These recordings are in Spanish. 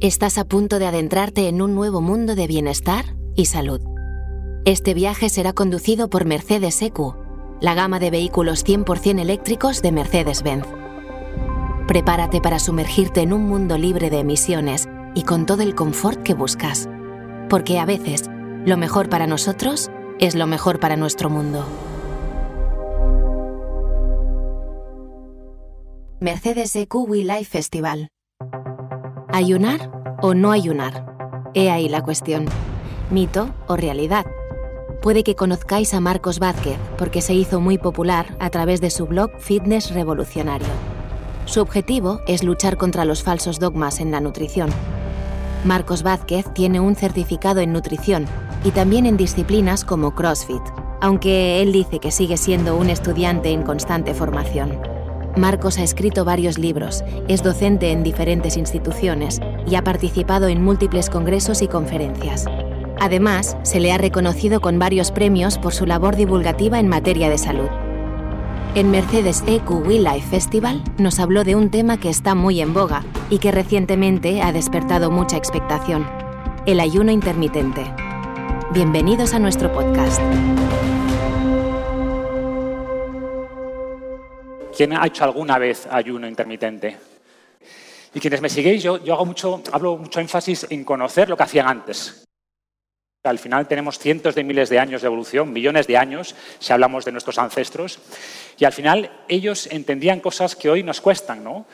Estás a punto de adentrarte en un nuevo mundo de bienestar y salud. Este viaje será conducido por Mercedes EQ, la gama de vehículos 100% eléctricos de Mercedes-Benz. Prepárate para sumergirte en un mundo libre de emisiones y con todo el confort que buscas. Porque a veces, lo mejor para nosotros es lo mejor para nuestro mundo. Mercedes EQ We Life Festival. ¿Ayunar o no ayunar? He ahí la cuestión. ¿Mito o realidad? Puede que conozcáis a Marcos Vázquez porque se hizo muy popular a través de su blog Fitness Revolucionario. Su objetivo es luchar contra los falsos dogmas en la nutrición. Marcos Vázquez tiene un certificado en nutrición y también en disciplinas como CrossFit, aunque él dice que sigue siendo un estudiante en constante formación. Marcos ha escrito varios libros, es docente en diferentes instituciones y ha participado en múltiples congresos y conferencias. Además, se le ha reconocido con varios premios por su labor divulgativa en materia de salud. En Mercedes EQ We Festival nos habló de un tema que está muy en boga y que recientemente ha despertado mucha expectación, el ayuno intermitente. Bienvenidos a nuestro podcast. ¿Quién ha hecho alguna vez ayuno intermitente? Y quienes me seguís, yo, yo hago mucho, hablo mucho énfasis en conocer lo que hacían antes. Al final tenemos cientos de miles de años de evolución, millones de años, si hablamos de nuestros ancestros, y al final ellos entendían cosas que hoy nos cuestan, ¿no?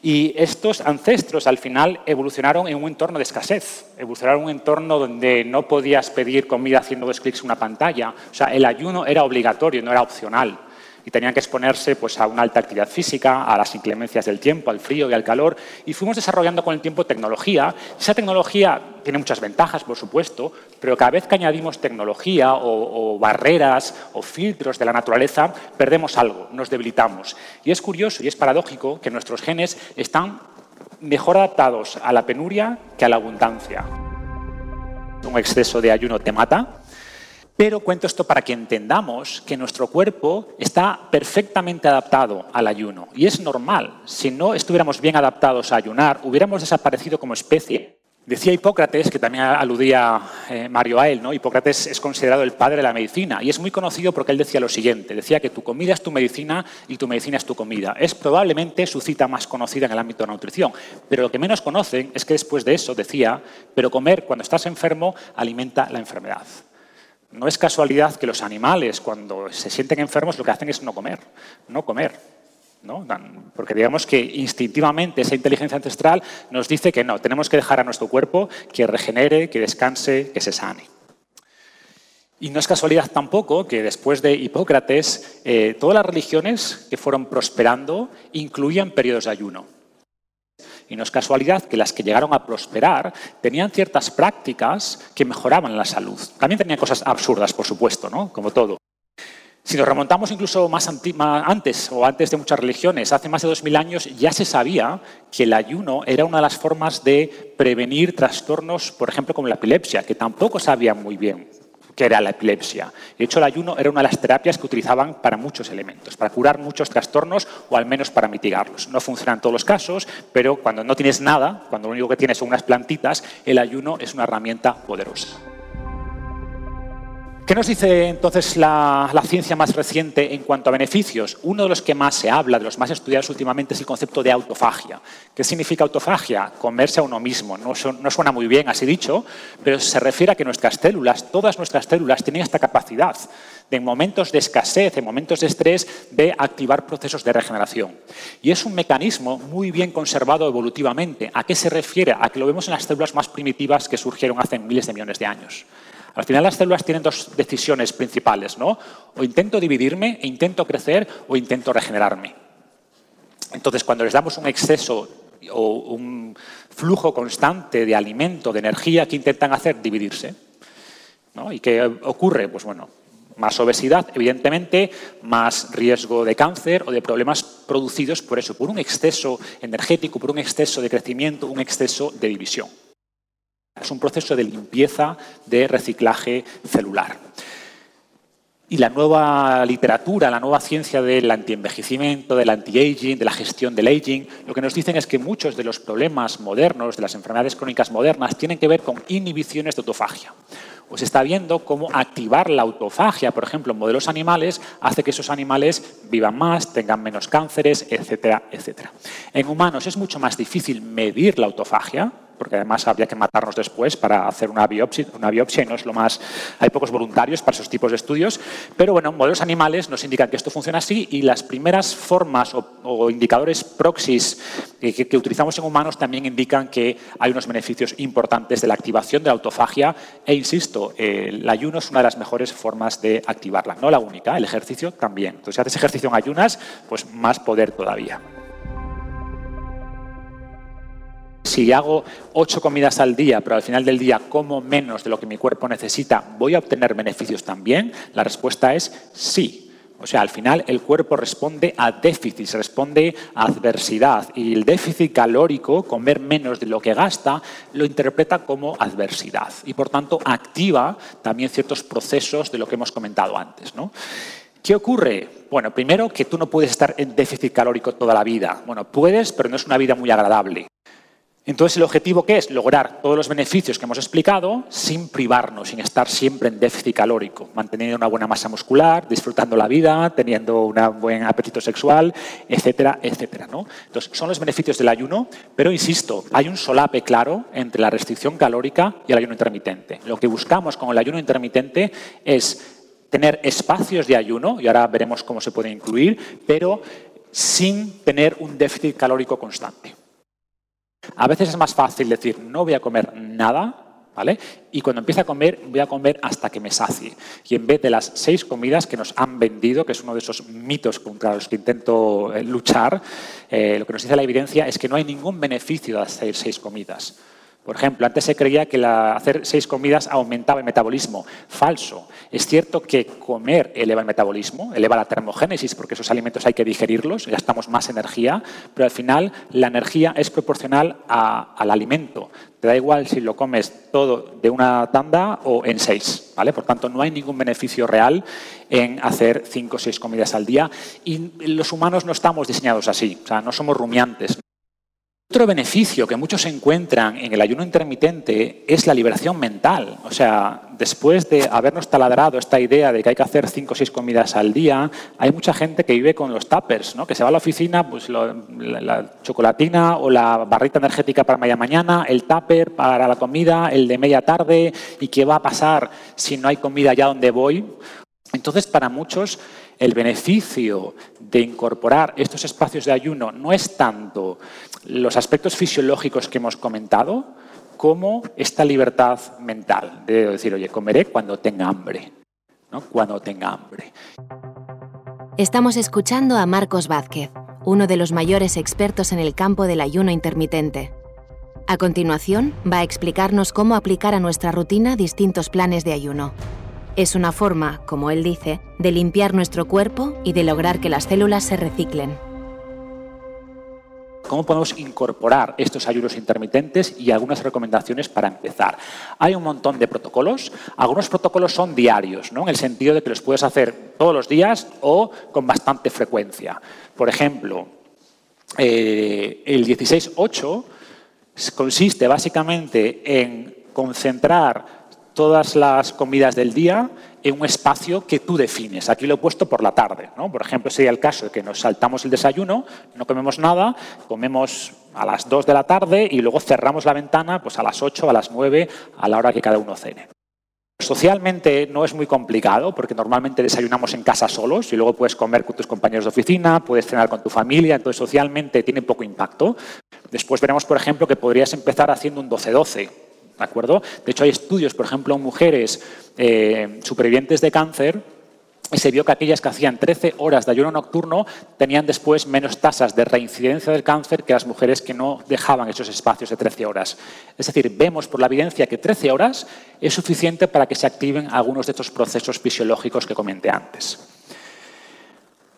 Y estos ancestros al final evolucionaron en un entorno de escasez, evolucionaron en un entorno donde no podías pedir comida haciendo dos clics en una pantalla. O sea, el ayuno era obligatorio, no era opcional y tenían que exponerse pues, a una alta actividad física, a las inclemencias del tiempo, al frío y al calor. Y fuimos desarrollando con el tiempo tecnología. Esa tecnología tiene muchas ventajas, por supuesto, pero cada vez que añadimos tecnología o, o barreras o filtros de la naturaleza, perdemos algo, nos debilitamos. Y es curioso y es paradójico que nuestros genes están mejor adaptados a la penuria que a la abundancia. Un exceso de ayuno te mata, pero cuento esto para que entendamos que nuestro cuerpo está perfectamente adaptado al ayuno. Y es normal. Si no estuviéramos bien adaptados a ayunar, hubiéramos desaparecido como especie. Decía Hipócrates, que también aludía eh, Mario a él, ¿no? Hipócrates es considerado el padre de la medicina y es muy conocido porque él decía lo siguiente, decía que tu comida es tu medicina y tu medicina es tu comida. Es probablemente su cita más conocida en el ámbito de la nutrición, pero lo que menos conocen es que después de eso decía, pero comer cuando estás enfermo alimenta la enfermedad. No es casualidad que los animales, cuando se sienten enfermos, lo que hacen es no comer, no comer. ¿no? Porque digamos que instintivamente esa inteligencia ancestral nos dice que no, tenemos que dejar a nuestro cuerpo que regenere, que descanse, que se sane. Y no es casualidad tampoco que después de Hipócrates, eh, todas las religiones que fueron prosperando incluían periodos de ayuno. Y casualidad que las que llegaron a prosperar tenían ciertas prácticas que mejoraban la salud. También tenían cosas absurdas, por supuesto, ¿no? como todo. Si nos remontamos incluso más antes o antes de muchas religiones, hace más de 2000 años ya se sabía que el ayuno era una de las formas de prevenir trastornos, por ejemplo, como la epilepsia, que tampoco sabían muy bien que era la epilepsia. De hecho, el ayuno era una de las terapias que utilizaban para muchos elementos, para curar muchos trastornos o al menos para mitigarlos. No funciona en todos los casos, pero cuando no tienes nada, cuando lo único que tienes son unas plantitas, el ayuno es una herramienta poderosa. ¿Qué nos dice entonces la, ciencia más reciente en cuanto a beneficios? Uno de los que más se habla, de los más estudiados últimamente, es el concepto de autofagia. ¿Qué significa autofagia? Comerse a uno mismo. No, no suena muy bien así dicho, pero se refiere a que nuestras células, todas nuestras células, tienen esta capacidad de en momentos de escasez, en momentos de estrés, de activar procesos de regeneración. Y es un mecanismo muy bien conservado evolutivamente. ¿A qué se refiere? A que lo vemos en las células más primitivas que surgieron hace miles de millones de años. Al final las células tienen dos decisiones principales, ¿no? O intento dividirme, e intento crecer, o intento regenerarme. Entonces, cuando les damos un exceso o un flujo constante de alimento, de energía, ¿qué intentan hacer? Dividirse. ¿no? ¿Y qué ocurre? Pues bueno, más obesidad, evidentemente, más riesgo de cáncer o de problemas producidos por eso, por un exceso energético, por un exceso de crecimiento, un exceso de división. Es un proceso de limpieza, de reciclaje celular. Y la nueva literatura, la nueva ciencia del antienvejecimiento, del anti-aging, de la gestión del aging, lo que nos dicen es que muchos de los problemas modernos, de las enfermedades crónicas modernas, tienen que ver con inhibiciones de autofagia. Pues está viendo cómo activar la autofagia, por ejemplo, en modelos animales, hace que esos animales vivan más, tengan menos cánceres, etcétera, etcétera. En humanos es mucho más difícil medir la autofagia, porque además habría que matarnos después para hacer una biopsia, una biopsia y no es lo más... Hay pocos voluntarios para esos tipos de estudios, pero bueno, modelos animales nos indican que esto funciona así y las primeras formas o, indicadores proxies que, utilizamos en humanos también indican que hay unos beneficios importantes de la activación de la autofagia e insisto, el ayuno es una de las mejores formas de activarla, no la única, el ejercicio también. Entonces, si haces ejercicio en ayunas, pues más poder todavía. Si hago ocho comidas al día, pero al final del día como menos de lo que mi cuerpo necesita, ¿voy a obtener beneficios también? La respuesta es sí. O sea, al final el cuerpo responde a déficit, responde a adversidad. Y el déficit calórico, comer menos de lo que gasta, lo interpreta como adversidad. Y por tanto activa también ciertos procesos de lo que hemos comentado antes. ¿Qué ocurre? Bueno, primero que tú no puedes estar en déficit calórico toda la vida. Bueno, puedes, pero no es una vida muy agradable. Entonces, ¿el objetivo qué es? Lograr todos los beneficios que hemos explicado sin privarnos, sin estar siempre en déficit calórico, manteniendo una buena masa muscular, disfrutando la vida, teniendo un buen apetito sexual, etcétera, etcétera. ¿no? Entonces, son los beneficios del ayuno, pero insisto, hay un solape claro entre la restricción calórica y el ayuno intermitente. Lo que buscamos con el ayuno intermitente es tener espacios de ayuno, y ahora veremos cómo se puede incluir, pero sin tener un déficit calórico constante. A veces es más fácil decir, no voy a comer nada, ¿vale? Y cuando empiece a comer, voy a comer hasta que me sacie. Y en vez de las seis comidas que nos han vendido, que es uno de esos mitos contra los que intento eh, luchar, eh, lo que nos dice la evidencia es que no hay ningún beneficio de hacer seis comidas. Por ejemplo, antes se creía que hacer seis comidas aumentaba el metabolismo. Falso. Es cierto que comer eleva el metabolismo, eleva la termogénesis, porque esos alimentos hay que digerirlos, gastamos más energía, pero al final la energía es proporcional al alimento. Te da igual si lo comes todo de una tanda o en seis. ¿vale? Por tanto, no hay ningún beneficio real en hacer cinco o seis comidas al día. Y los humanos no estamos diseñados así, o sea, no somos rumiantes. Otro beneficio que muchos encuentran en el ayuno intermitente es la liberación mental. O sea, después de habernos taladrado esta idea de que hay que hacer cinco o seis comidas al día, hay mucha gente que vive con los tuppers, ¿no? que se va a la oficina, pues la, chocolatina o la barrita energética para media mañana, el tupper para la comida, el de media tarde, y qué va a pasar si no hay comida allá donde voy. Entonces, para muchos, el beneficio de incorporar estos espacios de ayuno no es tanto los aspectos fisiológicos que hemos comentado, como esta libertad mental de decir, oye, comeré cuando tenga hambre, ¿no? Cuando tenga hambre. Estamos escuchando a Marcos Vázquez, uno de los mayores expertos en el campo del ayuno intermitente. A continuación, va a explicarnos cómo aplicar a nuestra rutina distintos planes de ayuno. Es una forma, como él dice, de limpiar nuestro cuerpo y de lograr que las células se reciclen. ¿Cómo podemos incorporar estos ayunos intermitentes y algunas recomendaciones para empezar? Hay un montón de protocolos. Algunos protocolos son diarios, ¿no? en el sentido de que los puedes hacer todos los días o con bastante frecuencia. Por ejemplo, eh, el 16-8 consiste básicamente en concentrar todas las comidas del día en un espacio que tú defines. Aquí lo he puesto por la tarde. ¿no? Por ejemplo, sería el caso de que nos saltamos el desayuno, no comemos nada, comemos a las 2 de la tarde y luego cerramos la ventana pues a las 8, a las 9, a la hora que cada uno cene. Socialmente no es muy complicado porque normalmente desayunamos en casa solos y luego puedes comer con tus compañeros de oficina, puedes cenar con tu familia, entonces socialmente tiene poco impacto. Después veremos, por ejemplo, que podrías empezar haciendo un 12-12 ¿De acuerdo? De hecho, hay estudios, por ejemplo, en mujeres eh, supervivientes de cáncer y se vio que aquellas que hacían 13 horas de ayuno nocturno tenían después menos tasas de reincidencia del cáncer que las mujeres que no dejaban esos espacios de 13 horas. Es decir, vemos por la evidencia que 13 horas es suficiente para que se activen algunos de estos procesos fisiológicos que comenté antes.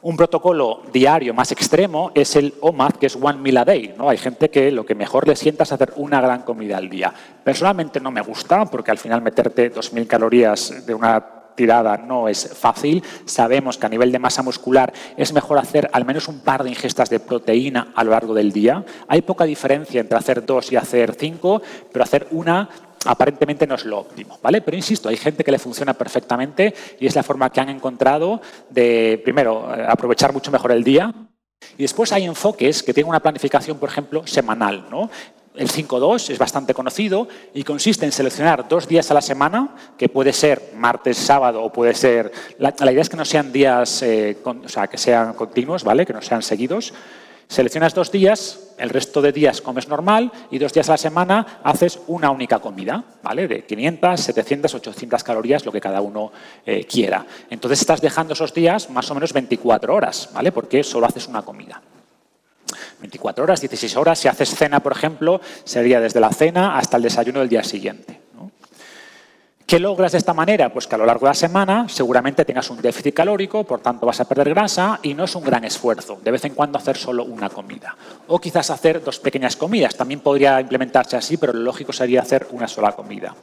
Un protocolo diario más extremo es el OMAD, que es One Meal a Day. ¿no? Hay gente que lo que mejor le sienta es hacer una gran comida al día. Personalmente no me gusta, porque al final meterte 2.000 calorías de una tirada no es fácil. Sabemos que a nivel de masa muscular es mejor hacer al menos un par de ingestas de proteína a lo largo del día. Hay poca diferencia entre hacer dos y hacer cinco, pero hacer una aparentemente no es lo óptimo, ¿vale? Pero insisto, hay gente que le funciona perfectamente y es la forma que han encontrado de, primero, eh, aprovechar mucho mejor el día y después hay enfoques que tienen una planificación, por ejemplo, semanal, ¿no? El 5-2 es bastante conocido y consiste en seleccionar dos días a la semana, que puede ser martes, sábado o puede ser... La, idea es que no sean días, eh, o sea, que sean continuos, ¿vale? Que no sean seguidos. Seleccionas dos días, el resto de días comes normal y dos días a la semana haces una única comida, ¿vale? De 500, 700, 800 calorías, lo que cada uno eh, quiera. Entonces estás dejando esos días más o menos 24 horas, ¿vale? Porque solo haces una comida. 24 horas, 16 horas. Si haces cena, por ejemplo, sería desde la cena hasta el desayuno del día siguiente. ¿Qué logras de esta manera? Pues que a lo largo de la semana seguramente tengas un déficit calórico, por tanto vas a perder grasa y no es un gran esfuerzo. De vez en cuando hacer solo una comida. O quizás hacer dos pequeñas comidas. También podría implementarse así, pero lo lógico sería hacer una sola comida.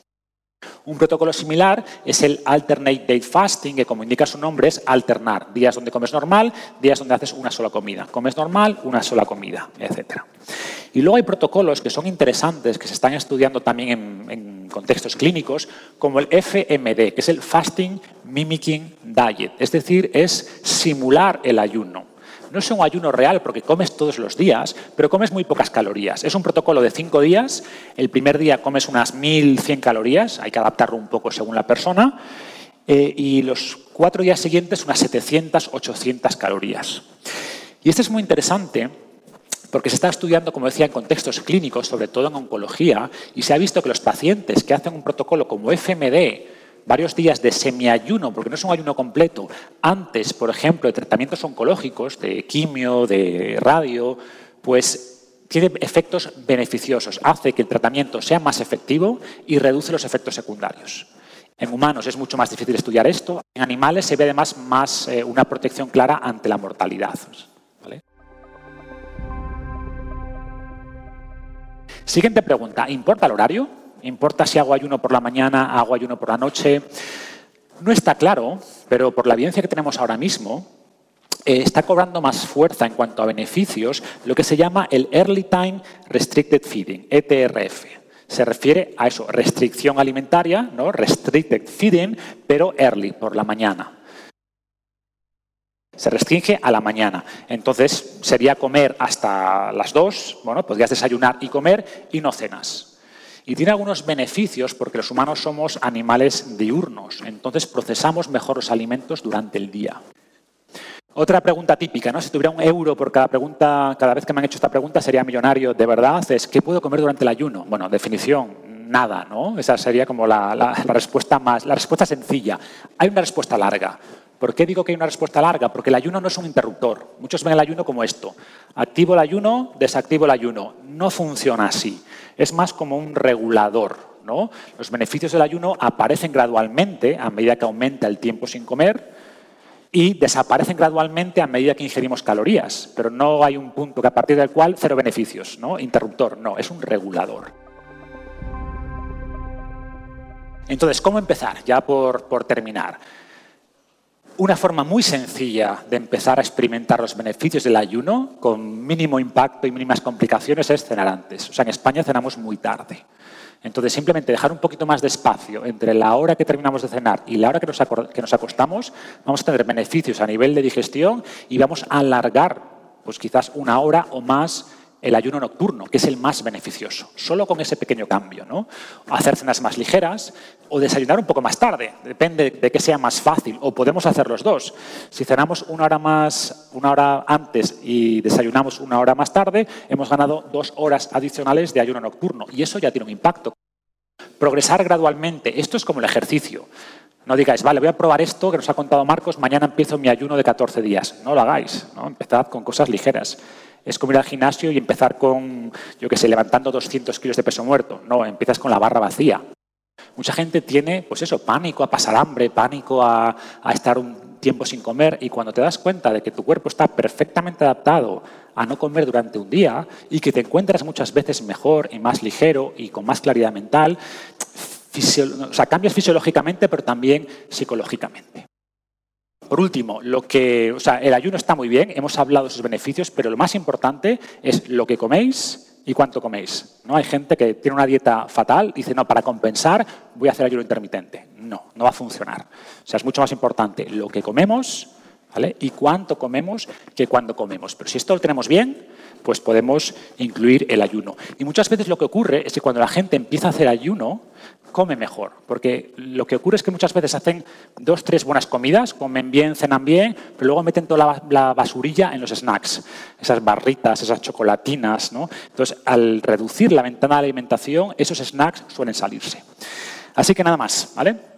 Un protocolo similar es el Alternate Date Fasting, que como indica su nombre es alternar. Días donde comes normal, días donde haces una sola comida. Comes normal, una sola comida, etc. Y luego hay protocolos que son interesantes, que se están estudiando también en, contextos clínicos, como el FMD, que es el Fasting Mimicking Diet. Es decir, es simular el ayuno. No es un ayuno real porque comes todos los días, pero comes muy pocas calorías. Es un protocolo de cinco días. El primer día comes unas 1.100 calorías, hay que adaptarlo un poco según la persona. Eh, y los cuatro días siguientes unas 700, 800 calorías. Y esto es muy interesante porque se está estudiando, como decía, en contextos clínicos, sobre todo en oncología, y se ha visto que los pacientes que hacen un protocolo como FMD, varios días de semiayuno, porque no es un ayuno completo, antes, por ejemplo, de tratamientos oncológicos, de quimio, de radio, pues tiene efectos beneficiosos, hace que el tratamiento sea más efectivo y reduce los efectos secundarios. En humanos es mucho más difícil estudiar esto. En animales se ve además más eh, una protección clara ante la mortalidad. Siguiente pregunta. ¿Importa el horario? ¿Importa si hago ayuno por la mañana, hago ayuno por la noche? No está claro, pero por la evidencia que tenemos ahora mismo, eh, está cobrando más fuerza en cuanto a beneficios lo que se llama el Early Time Restricted Feeding, ETRF. Se refiere a eso, restricción alimentaria, ¿no? restricted feeding, pero early, por la mañana. Se restringe a la mañana. Entonces sería comer hasta las 2, bueno, podrías desayunar y comer y no cenas. Y tiene algunos beneficios porque los humanos somos animales diurnos, entonces procesamos mejor los alimentos durante el día. Otra pregunta típica, ¿no? Si tuviera un euro por cada pregunta, cada vez que me han hecho esta pregunta sería millonario de verdad, es ¿qué puedo comer durante el ayuno? Bueno, definición, nada, ¿no? Esa sería como la respuesta más, la respuesta sencilla. Hay una respuesta larga. ¿Por qué digo que hay una respuesta larga? Porque el ayuno no es un interruptor. Muchos ven el ayuno como esto. Activo el ayuno, desactivo el ayuno. No funciona así. Es más como un regulador. ¿no? Los beneficios del ayuno aparecen gradualmente a medida que aumenta el tiempo sin comer y desaparecen gradualmente a medida que ingerimos calorías. Pero no hay un punto que a partir del cual cero beneficios. ¿no? Interruptor, no, es un regulador. Entonces, ¿cómo empezar? Ya por, por terminar. Una forma muy sencilla de empezar a experimentar los beneficios del ayuno con mínimo impacto y mínimas complicaciones es cenar antes. O sea, en España cenamos muy tarde. Entonces, simplemente dejar un poquito más de espacio entre la hora que terminamos de cenar y la hora que nos, acostamos, vamos a tener beneficios a nivel de digestión y vamos a alargar, pues quizás una hora o más el ayuno nocturno, que es el más beneficioso, solo con ese pequeño cambio. ¿no? Hacer cenas más ligeras o desayunar un poco más tarde, depende de que sea más fácil, o podemos hacer los dos. Si cenamos una hora, más, una hora antes y desayunamos una hora más tarde, hemos ganado dos horas adicionales de ayuno nocturno, y eso ya tiene un impacto. Progresar gradualmente, esto es como el ejercicio. No digáis, vale, voy a probar esto que nos ha contado Marcos, mañana empiezo mi ayuno de 14 días. No lo hagáis, ¿no? empezad con cosas ligeras es como ir al gimnasio y empezar con, yo qué sé, levantando 200 kilos de peso muerto. No, empiezas con la barra vacía. Mucha gente tiene, pues eso, pánico a pasar hambre, pánico a, estar un tiempo sin comer y cuando te das cuenta de que tu cuerpo está perfectamente adaptado a no comer durante un día y que te encuentras muchas veces mejor y más ligero y con más claridad mental, o sea, cambias fisiológicamente, pero también psicológicamente. Por último, lo que, o sea, el ayuno está muy bien, hemos hablado de sus beneficios, pero lo más importante es lo que coméis y cuánto coméis. ¿no? Hay gente que tiene una dieta fatal y dice, no, para compensar voy a hacer ayuno intermitente. No, no va a funcionar. O sea, es mucho más importante lo que comemos y cuánto comemos que cuándo comemos. Pero si esto lo tenemos bien, pues podemos incluir el ayuno. Y muchas veces lo que ocurre es que cuando la gente empieza a hacer ayuno, come mejor. Porque lo que ocurre es que muchas veces hacen dos, tres buenas comidas, comen bien, cenan bien, pero luego meten toda la, basurilla en los snacks, esas barritas, esas chocolatinas. ¿no? Entonces, al reducir la ventana de alimentación, esos snacks suelen salirse. Así que nada más, ¿vale?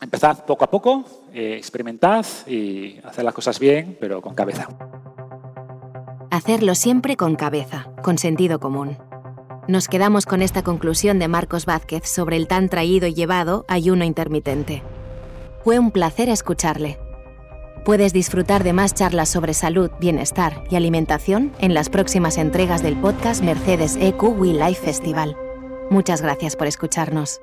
Empezad poco a poco, eh, experimentad y hacer las cosas bien, pero con cabeza. Hacerlo siempre con cabeza, con sentido común. Nos quedamos con esta conclusión de Marcos Vázquez sobre el tan traído y llevado ayuno intermitente. Fue un placer escucharle. Puedes disfrutar de más charlas sobre salud, bienestar y alimentación en las próximas entregas del podcast Mercedes EQ We Life Festival. Muchas gracias por escucharnos.